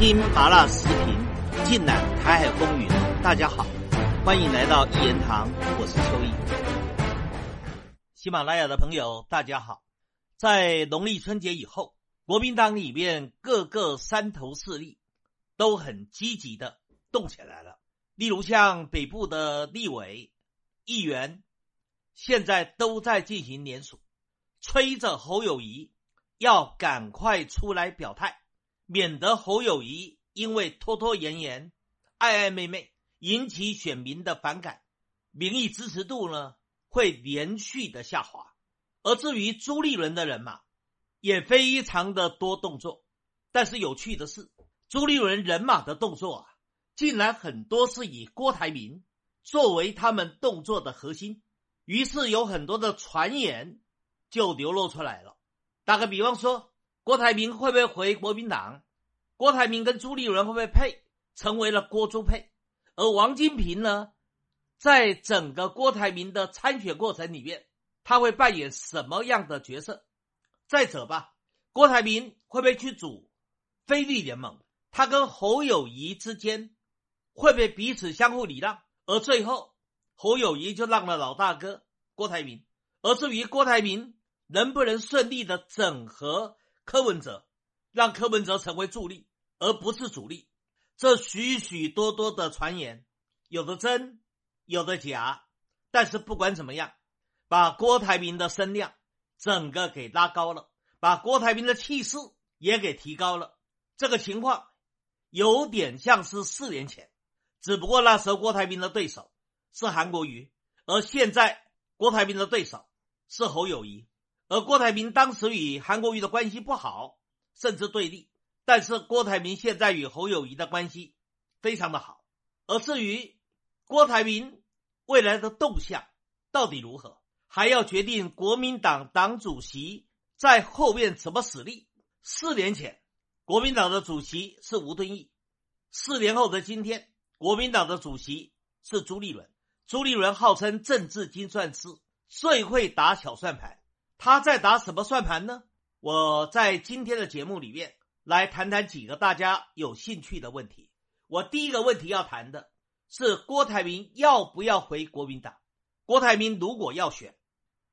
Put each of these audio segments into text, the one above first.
听麻辣视频，尽览台海风云。大家好，欢迎来到一言堂，我是秋意。喜马拉雅的朋友，大家好。在农历春节以后，国民党里面各个山头势力都很积极的动起来了。例如像北部的立委、议员，现在都在进行联署，催着侯友谊要赶快出来表态。免得侯友谊因为拖拖延延、爱暧昧昧引起选民的反感，民意支持度呢会连续的下滑。而至于朱立伦的人马，也非常的多动作。但是有趣的是，朱立伦人马的动作啊，竟然很多是以郭台铭作为他们动作的核心。于是有很多的传言就流露出来了。打个比方说。郭台铭会不会回国民党？郭台铭跟朱立伦会不会配，成为了郭朱配？而王金平呢，在整个郭台铭的参选过程里面，他会扮演什么样的角色？再者吧，郭台铭会不会去组非利联盟？他跟侯友谊之间会不会彼此相互礼让？而最后，侯友谊就让了老大哥郭台铭。而至于郭台铭能不能顺利的整合？柯文哲让柯文哲成为助力，而不是主力。这许许多多的传言，有的真，有的假。但是不管怎么样，把郭台铭的声量整个给拉高了，把郭台铭的气势也给提高了。这个情况有点像是四年前，只不过那时候郭台铭的对手是韩国瑜，而现在郭台铭的对手是侯友谊。而郭台铭当时与韩国瑜的关系不好，甚至对立。但是郭台铭现在与侯友谊的关系非常的好。而至于郭台铭未来的动向到底如何，还要决定国民党党主席在后面怎么使力。四年前，国民党的主席是吴敦义；四年后的今天，国民党的主席是朱立伦。朱立伦号称政治精算师，最会打小算盘。他在打什么算盘呢？我在今天的节目里面来谈谈几个大家有兴趣的问题。我第一个问题要谈的是郭台铭要不要回国民党？郭台铭如果要选，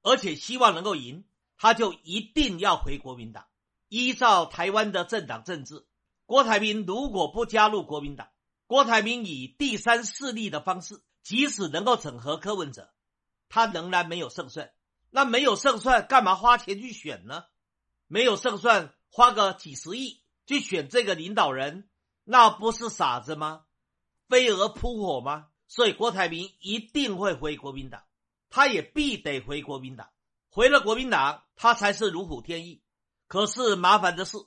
而且希望能够赢，他就一定要回国民党。依照台湾的政党政治，郭台铭如果不加入国民党，郭台铭以第三势力的方式，即使能够整合柯文哲，他仍然没有胜算。那没有胜算，干嘛花钱去选呢？没有胜算，花个几十亿去选这个领导人，那不是傻子吗？飞蛾扑火吗？所以郭台铭一定会回国民党，他也必得回国民党。回了国民党，他才是如虎添翼。可是麻烦的是，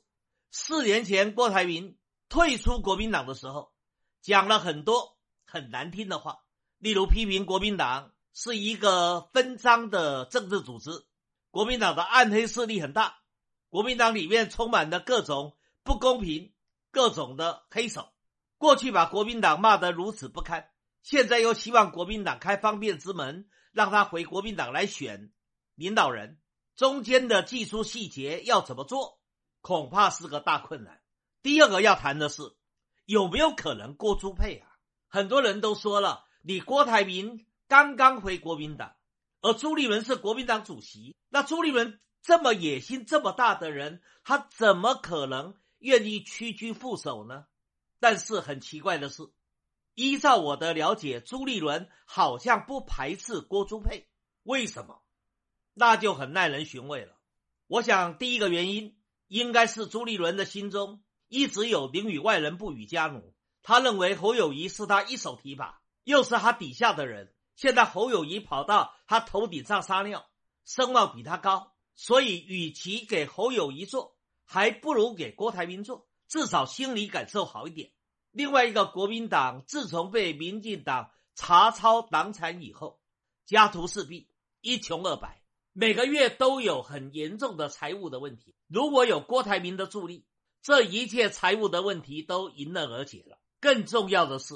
四年前郭台铭退出国民党的时候，讲了很多很难听的话，例如批评国民党。是一个分赃的政治组织，国民党的暗黑势力很大，国民党里面充满了各种不公平、各种的黑手。过去把国民党骂得如此不堪，现在又希望国民党开方便之门，让他回国民党来选领导人，中间的技术细节要怎么做，恐怕是个大困难。第二个要谈的是，有没有可能郭朱配啊？很多人都说了，你郭台铭。刚刚回国民党，而朱立伦是国民党主席。那朱立伦这么野心这么大的人，他怎么可能愿意屈居副手呢？但是很奇怪的是，依照我的了解，朱立伦好像不排斥郭朱佩。为什么？那就很耐人寻味了。我想第一个原因应该是朱立伦的心中一直有宁与外人不与家奴，他认为侯友谊是他一手提拔，又是他底下的人。现在侯友谊跑到他头顶上撒尿，声望比他高，所以与其给侯友谊做，还不如给郭台铭做，至少心理感受好一点。另外一个，国民党自从被民进党查抄党产以后，家徒四壁，一穷二白，每个月都有很严重的财务的问题。如果有郭台铭的助力，这一切财务的问题都迎刃而解了。更重要的是，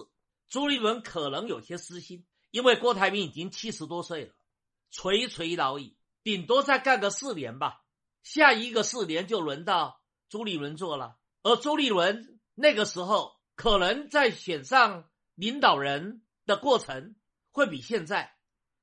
朱立伦可能有些私心。因为郭台铭已经七十多岁了，垂垂老矣，顶多再干个四年吧。下一个四年就轮到朱立伦做了，而朱立伦那个时候可能在选上领导人的过程会比现在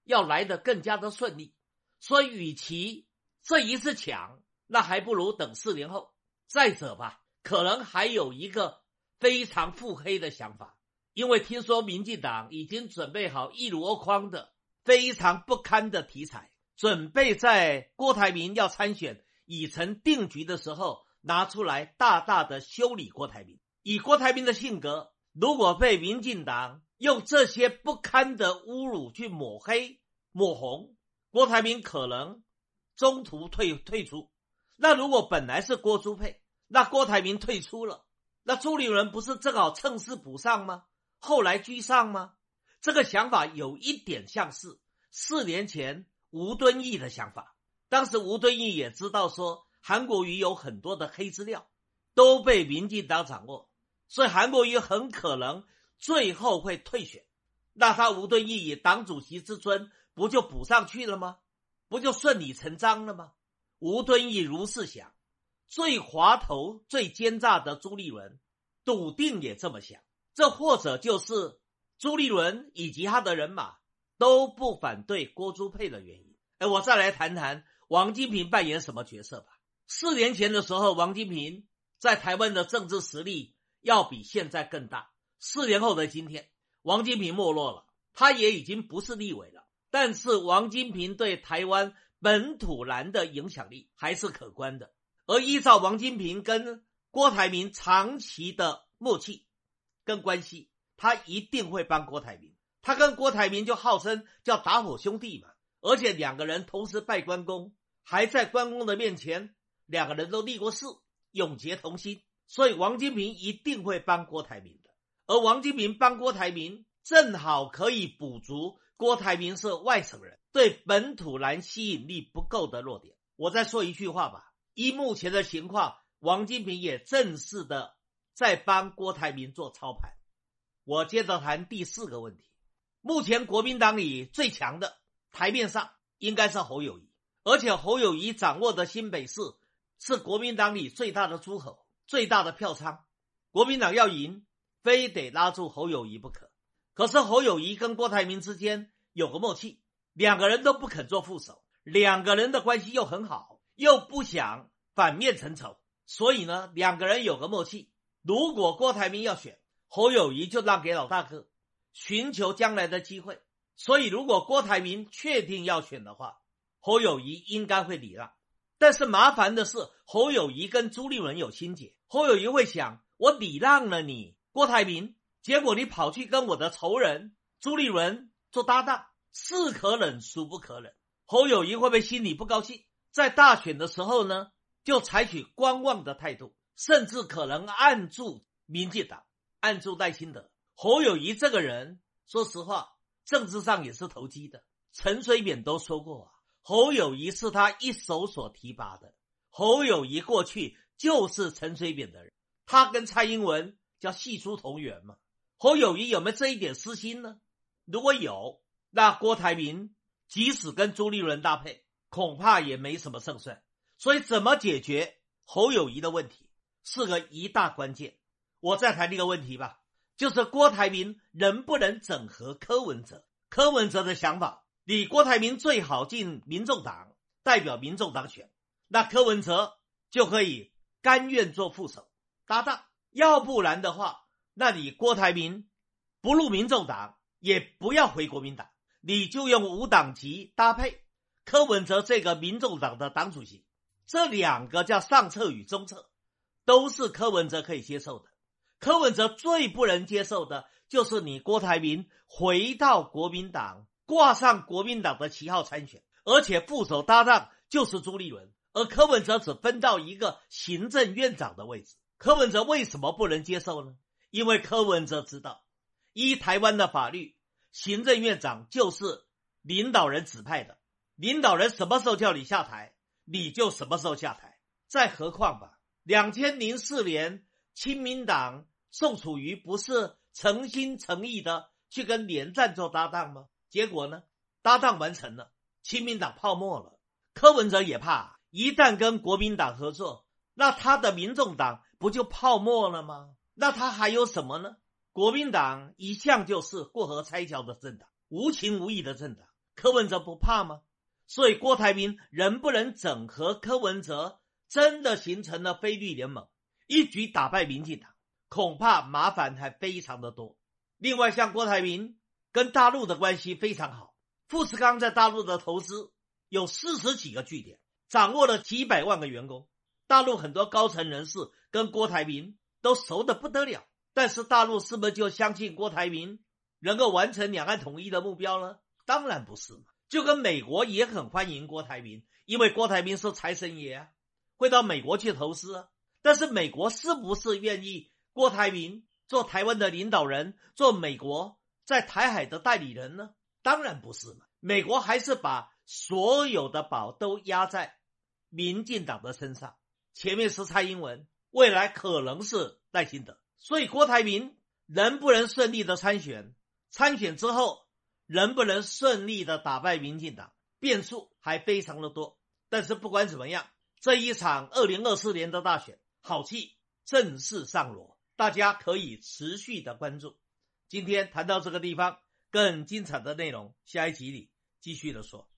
要来得更加的顺利。所以，与其这一次抢，那还不如等四年后。再者吧，可能还有一个非常腹黑的想法，因为听说民进党已经准备好一箩筐的非常不堪的题材，准备在郭台铭要参选已成定局的时候拿出来大大的修理郭台铭。以郭台铭的性格，如果被民进党用这些不堪的侮辱去抹黑抹红，郭台铭可能中途退退出。那如果本来是郭朱佩，那郭台铭退出了，那朱立伦不是正好趁势补上吗？后来居上吗？这个想法有一点像是四年前吴敦义的想法。当时吴敦义也知道说韩国瑜有很多的黑资料都被民进党掌握，所以韩国瑜很可能最后会退选。那他吴敦义以党主席之尊，不就补上去了吗？不就顺理成章了吗？吴敦义如是想，最滑头、最奸诈的朱立伦，笃定也这么想。这或者就是朱立伦以及他的人马都不反对郭朱佩的原因。哎，我再来谈谈王金平扮演什么角色吧。四年前的时候，王金平在台湾的政治实力要比现在更大。四年后的今天，王金平没落了，他也已经不是立委了。但是王金平对台湾。本土蓝的影响力还是可观的，而依照王金平跟郭台铭长期的默契跟关系，他一定会帮郭台铭。他跟郭台铭就号称叫打火兄弟嘛，而且两个人同时拜关公，还在关公的面前，两个人都立过誓，永结同心。所以王金平一定会帮郭台铭的，而王金平帮郭台铭，正好可以补足郭台铭是外省人。对本土蓝吸引力不够的弱点，我再说一句话吧。依目前的情况，王金平也正式的在帮郭台铭做操盘。我接着谈第四个问题。目前国民党里最强的台面上应该是侯友谊，而且侯友谊掌握的新北市是国民党里最大的诸侯、最大的票仓。国民党要赢，非得拉住侯友谊不可。可是侯友谊跟郭台铭之间有个默契。两个人都不肯做副手，两个人的关系又很好，又不想反面成仇，所以呢，两个人有个默契。如果郭台铭要选侯友谊，就让给老大哥，寻求将来的机会。所以，如果郭台铭确定要选的话，侯友谊应该会礼让。但是麻烦的是，侯友谊跟朱立伦有心结，侯友谊会想：我礼让了你，郭台铭，结果你跑去跟我的仇人朱立伦做搭档。是可忍，孰不可忍？侯友谊会不会心里不高兴？在大选的时候呢，就采取观望的态度，甚至可能按住民进党，按住赖清德。侯友谊这个人，说实话，政治上也是投机的。陈水扁都说过啊，侯友谊是他一手所提拔的。侯友谊过去就是陈水扁的人，他跟蔡英文叫系出同源嘛。侯友谊有没有这一点私心呢？如果有。那郭台铭即使跟朱立伦搭配，恐怕也没什么胜算。所以，怎么解决侯友谊的问题是个一大关键。我再谈这个问题吧，就是郭台铭能不能整合柯文哲？柯文哲的想法，你郭台铭最好进民众党，代表民众党选，那柯文哲就可以甘愿做副手搭档。要不然的话，那你郭台铭不入民众党，也不要回国民党。你就用无党籍搭配柯文哲这个民众党的党主席，这两个叫上策与中策，都是柯文哲可以接受的。柯文哲最不能接受的就是你郭台铭回到国民党，挂上国民党的旗号参选，而且副手搭档就是朱立伦，而柯文哲只分到一个行政院长的位置。柯文哲为什么不能接受呢？因为柯文哲知道，依台湾的法律。行政院长就是领导人指派的，领导人什么时候叫你下台，你就什么时候下台。再何况吧，两千零四年，亲民党宋楚瑜不是诚心诚意的去跟连战做搭档吗？结果呢，搭档完成了，亲民党泡沫了。柯文哲也怕，一旦跟国民党合作，那他的民众党不就泡沫了吗？那他还有什么呢？国民党一向就是过河拆桥的政党，无情无义的政党。柯文哲不怕吗？所以郭台铭能不能整合柯文哲，真的形成了非绿联盟，一举打败民进党，恐怕麻烦还非常的多。另外，像郭台铭跟大陆的关系非常好，富士康在大陆的投资有四十几个据点，掌握了几百万个员工。大陆很多高层人士跟郭台铭都熟的不得了，但是大陆是不是就相信郭台铭能够完成两岸统一的目标呢？当然不是嘛。就跟美国也很欢迎郭台铭，因为郭台铭是财神爷啊，会到美国去投资啊。但是美国是不是愿意郭台铭做台湾的领导人，做美国在台海的代理人呢？当然不是嘛。美国还是把所有的宝都压在民进党的身上。前面是蔡英文，未来可能是赖清德，所以郭台铭能不能顺利的参选？参选之后能不能顺利的打败民进党？变数还非常的多。但是不管怎么样，这一场二零二四年的大选，好戏正式上锣，大家可以持续的关注。今天谈到这个地方，更精彩的内容，下一集里继续的说。